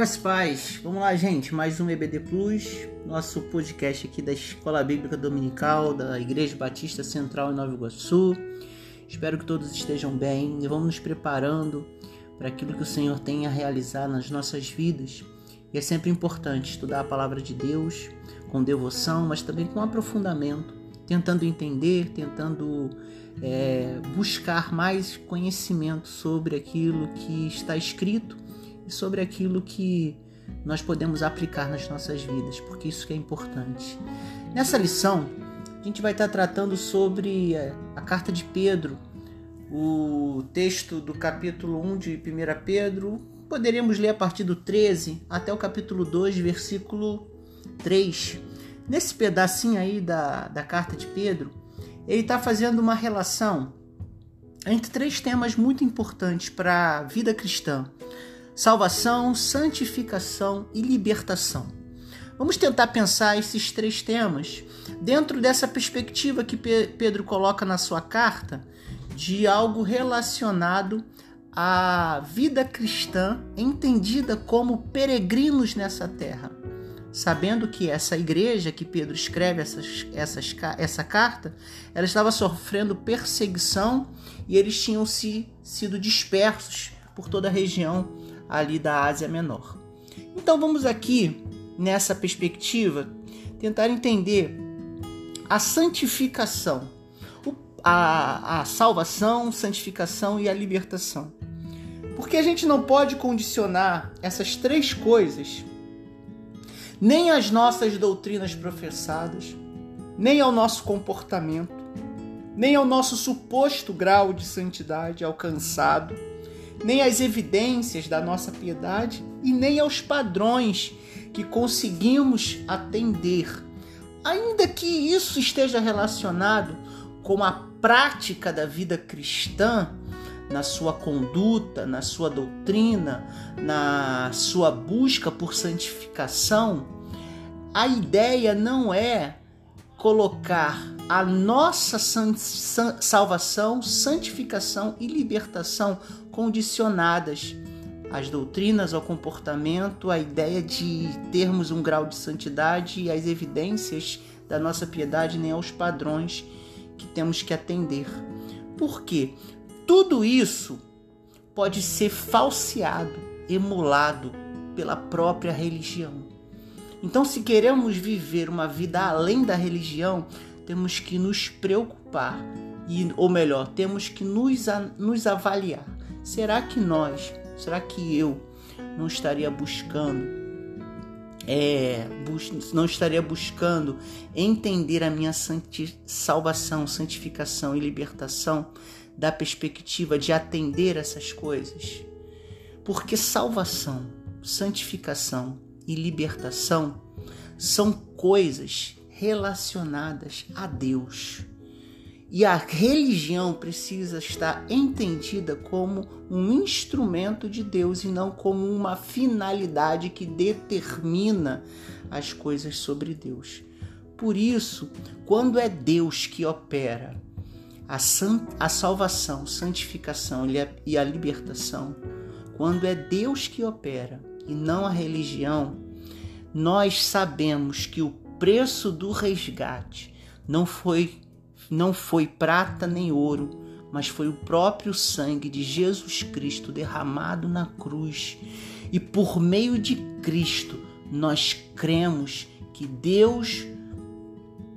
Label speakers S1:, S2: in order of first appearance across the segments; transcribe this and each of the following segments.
S1: Graças paz. Vamos lá, gente. Mais um EBD Plus, nosso podcast aqui da Escola Bíblica Dominical da Igreja Batista Central em Nova Iguaçu. Espero que todos estejam bem e vamos nos preparando para aquilo que o Senhor tem a realizar nas nossas vidas. E é sempre importante estudar a palavra de Deus com devoção, mas também com aprofundamento, tentando entender, tentando é, buscar mais conhecimento sobre aquilo que está escrito e sobre aquilo que nós podemos aplicar nas nossas vidas, porque isso que é importante. Nessa lição, a gente vai estar tratando sobre a, a carta de Pedro, o texto do capítulo 1 de 1 Pedro. Poderíamos ler a partir do 13 até o capítulo 2, versículo 3. Nesse pedacinho aí da, da carta de Pedro, ele está fazendo uma relação entre três temas muito importantes para a vida cristã: salvação, santificação e libertação. Vamos tentar pensar esses três temas dentro dessa perspectiva que Pedro coloca na sua carta de algo relacionado à vida cristã entendida como peregrinos nessa terra sabendo que essa igreja que Pedro escreve essas, essas, essa carta, ela estava sofrendo perseguição e eles tinham se, sido dispersos por toda a região ali da Ásia Menor. Então vamos aqui, nessa perspectiva, tentar entender a santificação, a, a salvação, santificação e a libertação. Porque a gente não pode condicionar essas três coisas nem às nossas doutrinas professadas, nem ao nosso comportamento, nem ao nosso suposto grau de santidade alcançado, nem às evidências da nossa piedade e nem aos padrões que conseguimos atender, ainda que isso esteja relacionado com a prática da vida cristã, na sua conduta, na sua doutrina, na sua busca por santificação, a ideia não é colocar a nossa salvação, santificação e libertação condicionadas às doutrinas, ao comportamento, à ideia de termos um grau de santidade e às evidências da nossa piedade, nem aos padrões que temos que atender. Por quê? Tudo isso pode ser falseado, emulado pela própria religião. Então, se queremos viver uma vida além da religião, temos que nos preocupar, e, ou melhor, temos que nos, nos avaliar. Será que nós, será que eu não estaria buscando, é, não estaria buscando entender a minha santi salvação, santificação e libertação da perspectiva de atender essas coisas. Porque salvação, santificação e libertação são coisas relacionadas a Deus. E a religião precisa estar entendida como um instrumento de Deus e não como uma finalidade que determina as coisas sobre Deus. Por isso, quando é Deus que opera a, a salvação, santificação e a libertação, quando é Deus que opera e não a religião, nós sabemos que o preço do resgate não foi não foi prata nem ouro, mas foi o próprio sangue de Jesus Cristo derramado na cruz. E por meio de Cristo, nós cremos que Deus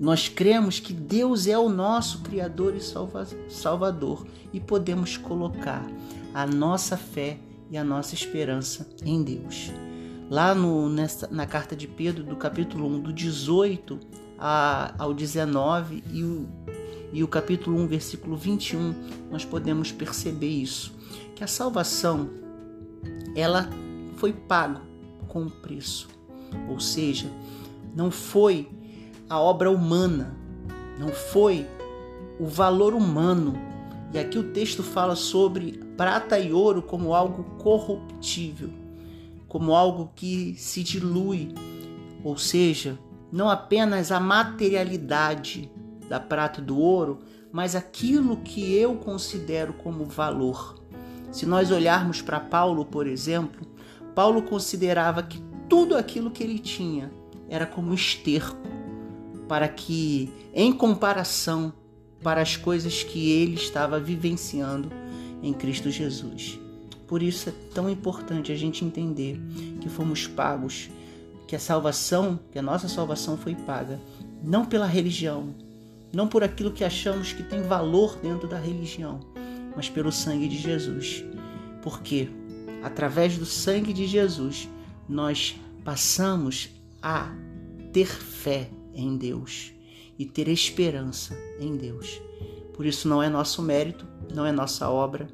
S1: nós cremos que Deus é o nosso Criador e Salvador e podemos colocar a nossa fé e a nossa esperança em Deus. Lá no, nessa, na carta de Pedro, do capítulo 1, do 18 a, ao 19 e o, e o capítulo 1, versículo 21, nós podemos perceber isso, que a salvação ela foi pago com preço. Ou seja, não foi a obra humana, não foi o valor humano. E aqui o texto fala sobre prata e ouro como algo corruptível, como algo que se dilui, ou seja, não apenas a materialidade da prata e do ouro, mas aquilo que eu considero como valor. Se nós olharmos para Paulo, por exemplo, Paulo considerava que tudo aquilo que ele tinha era como esterco para que, em comparação para as coisas que ele estava vivenciando em Cristo Jesus. Por isso é tão importante a gente entender que fomos pagos, que a salvação, que a nossa salvação foi paga, não pela religião, não por aquilo que achamos que tem valor dentro da religião, mas pelo sangue de Jesus. Porque através do sangue de Jesus nós passamos a ter fé em Deus e ter esperança em Deus. Por isso não é nosso mérito, não é nossa obra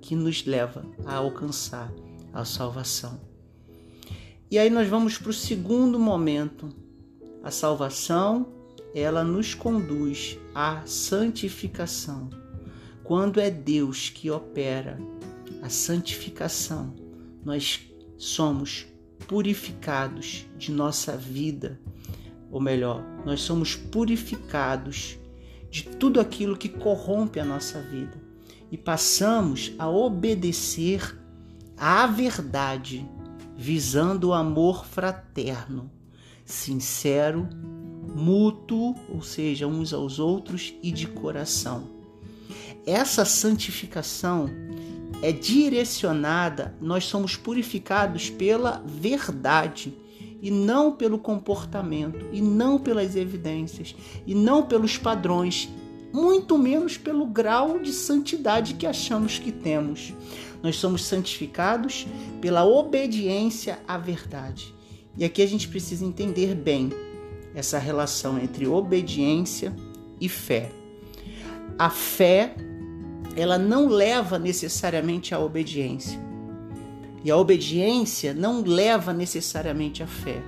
S1: que nos leva a alcançar a salvação. E aí nós vamos para o segundo momento. A salvação, ela nos conduz à santificação. Quando é Deus que opera a santificação, nós somos purificados de nossa vida ou melhor, nós somos purificados de tudo aquilo que corrompe a nossa vida e passamos a obedecer à verdade, visando o amor fraterno, sincero, mútuo, ou seja, uns aos outros e de coração. Essa santificação é direcionada, nós somos purificados pela verdade e não pelo comportamento, e não pelas evidências, e não pelos padrões, muito menos pelo grau de santidade que achamos que temos. Nós somos santificados pela obediência à verdade. E aqui a gente precisa entender bem essa relação entre obediência e fé. A fé, ela não leva necessariamente à obediência e a obediência não leva necessariamente à fé.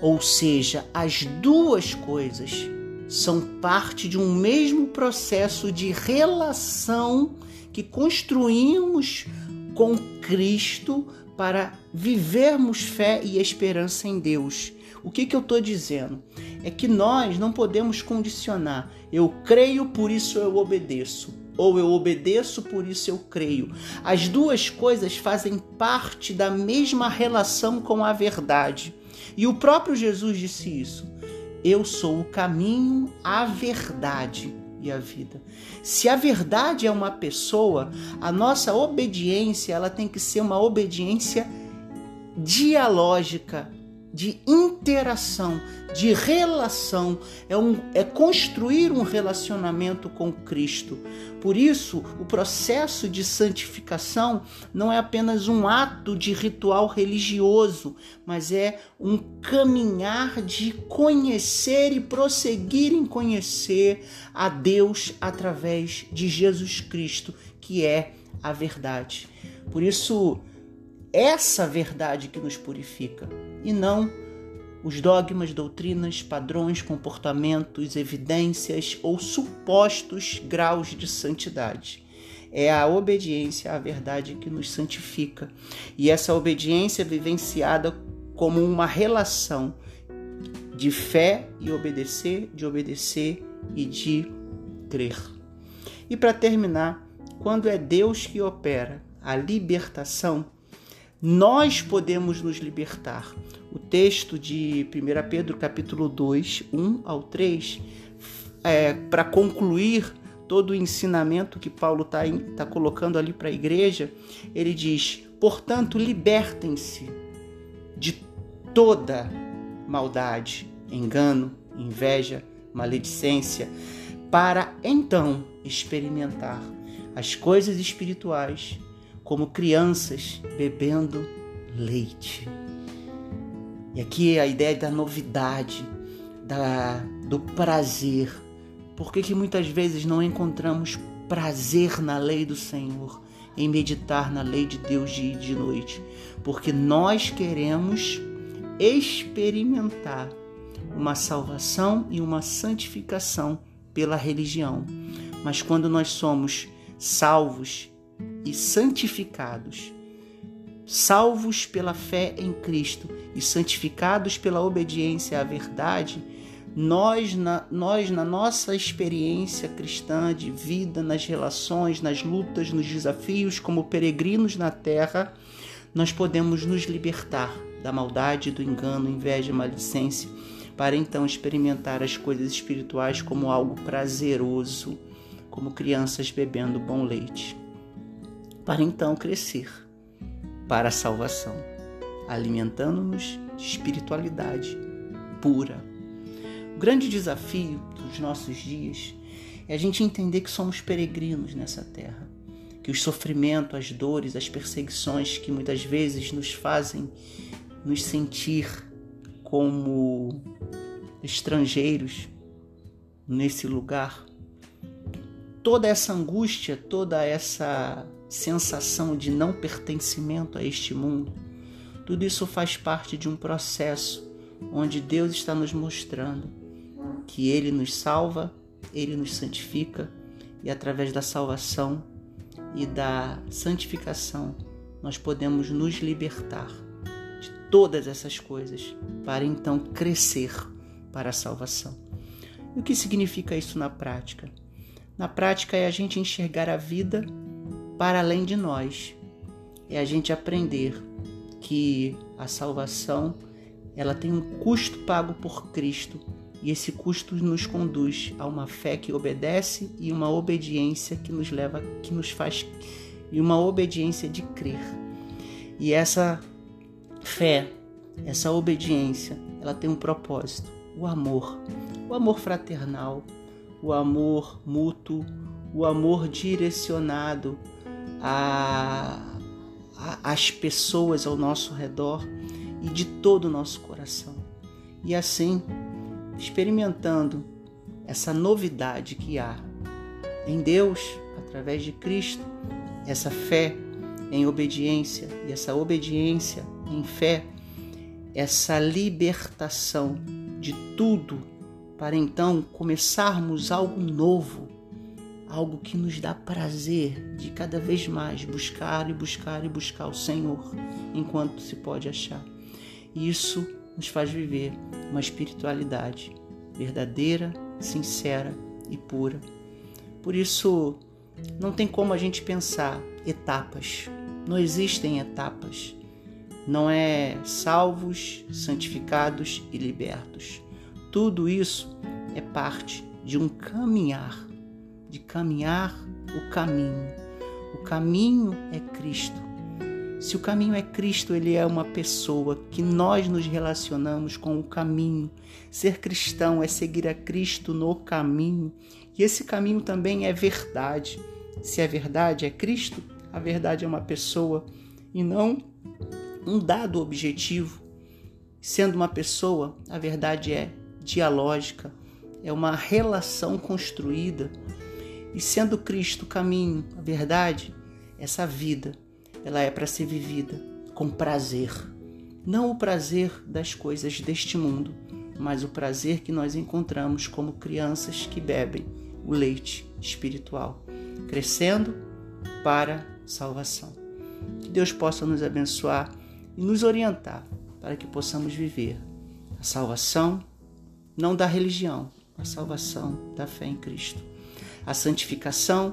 S1: Ou seja, as duas coisas são parte de um mesmo processo de relação que construímos com Cristo para vivermos fé e esperança em Deus. O que, que eu estou dizendo? É que nós não podemos condicionar. Eu creio, por isso eu obedeço ou eu obedeço, por isso eu creio. As duas coisas fazem parte da mesma relação com a verdade. E o próprio Jesus disse isso. Eu sou o caminho, a verdade e a vida. Se a verdade é uma pessoa, a nossa obediência, ela tem que ser uma obediência dialógica, de interação, de relação, é, um, é construir um relacionamento com Cristo. Por isso, o processo de santificação não é apenas um ato de ritual religioso, mas é um caminhar de conhecer e prosseguir em conhecer a Deus através de Jesus Cristo, que é a verdade. Por isso, essa verdade que nos purifica e não os dogmas, doutrinas, padrões, comportamentos, evidências ou supostos graus de santidade. É a obediência à verdade que nos santifica. E essa obediência é vivenciada como uma relação de fé e obedecer, de obedecer e de crer. E para terminar, quando é Deus que opera a libertação, nós podemos nos libertar. O texto de 1 Pedro capítulo 2, 1 ao 3, é, para concluir todo o ensinamento que Paulo está tá colocando ali para a igreja, ele diz: portanto, libertem-se de toda maldade, engano, inveja, maledicência, para então experimentar as coisas espirituais como crianças bebendo leite. E aqui é a ideia da novidade, da, do prazer. Por que, que muitas vezes não encontramos prazer na lei do Senhor, em meditar na lei de Deus dia e de noite? Porque nós queremos experimentar uma salvação e uma santificação pela religião. Mas quando nós somos salvos e santificados, salvos pela fé em Cristo e santificados pela obediência à verdade, nós na, nós, na nossa experiência cristã de vida, nas relações, nas lutas, nos desafios, como peregrinos na terra, nós podemos nos libertar da maldade, do engano, inveja, malicência, para então experimentar as coisas espirituais como algo prazeroso, como crianças bebendo bom leite, para então crescer para a salvação, alimentando-nos de espiritualidade pura. O grande desafio dos nossos dias é a gente entender que somos peregrinos nessa terra, que o sofrimento, as dores, as perseguições que muitas vezes nos fazem nos sentir como estrangeiros nesse lugar, toda essa angústia, toda essa sensação de não pertencimento a este mundo, tudo isso faz parte de um processo onde Deus está nos mostrando que Ele nos salva, Ele nos santifica e através da salvação e da santificação nós podemos nos libertar de todas essas coisas para então crescer para a salvação. E o que significa isso na prática? Na prática é a gente enxergar a vida para além de nós. É a gente aprender que a salvação ela tem um custo pago por Cristo e esse custo nos conduz a uma fé que obedece e uma obediência que nos leva, que nos faz e uma obediência de crer. E essa fé, essa obediência, ela tem um propósito, o amor, o amor fraternal, o amor mútuo, o amor direcionado a, a, às pessoas ao nosso redor e de todo o nosso coração. E assim, experimentando essa novidade que há em Deus, através de Cristo, essa fé em obediência e essa obediência em fé, essa libertação de tudo, para então começarmos algo novo, algo que nos dá prazer de cada vez mais buscar e buscar e buscar o Senhor enquanto se pode achar. Isso nos faz viver uma espiritualidade verdadeira, sincera e pura. Por isso, não tem como a gente pensar etapas. Não existem etapas. Não é salvos, santificados e libertos. Tudo isso é parte de um caminhar, de caminhar o caminho. O caminho é Cristo. Se o caminho é Cristo, ele é uma pessoa que nós nos relacionamos com o caminho. Ser cristão é seguir a Cristo no caminho. E esse caminho também é verdade. Se é verdade, é Cristo, a verdade é uma pessoa e não um dado objetivo. Sendo uma pessoa, a verdade é dialógica, é uma relação construída. E sendo Cristo o caminho, a verdade, essa vida ela é para ser vivida com prazer. Não o prazer das coisas deste mundo, mas o prazer que nós encontramos como crianças que bebem o leite espiritual, crescendo para salvação. Que Deus possa nos abençoar e nos orientar para que possamos viver a salvação não da religião, a salvação da fé em Cristo. A santificação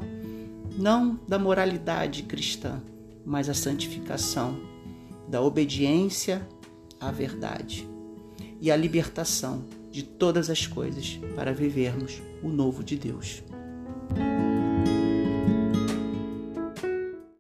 S1: não da moralidade cristã, mas a santificação da obediência à verdade e a libertação de todas as coisas para vivermos o novo de Deus.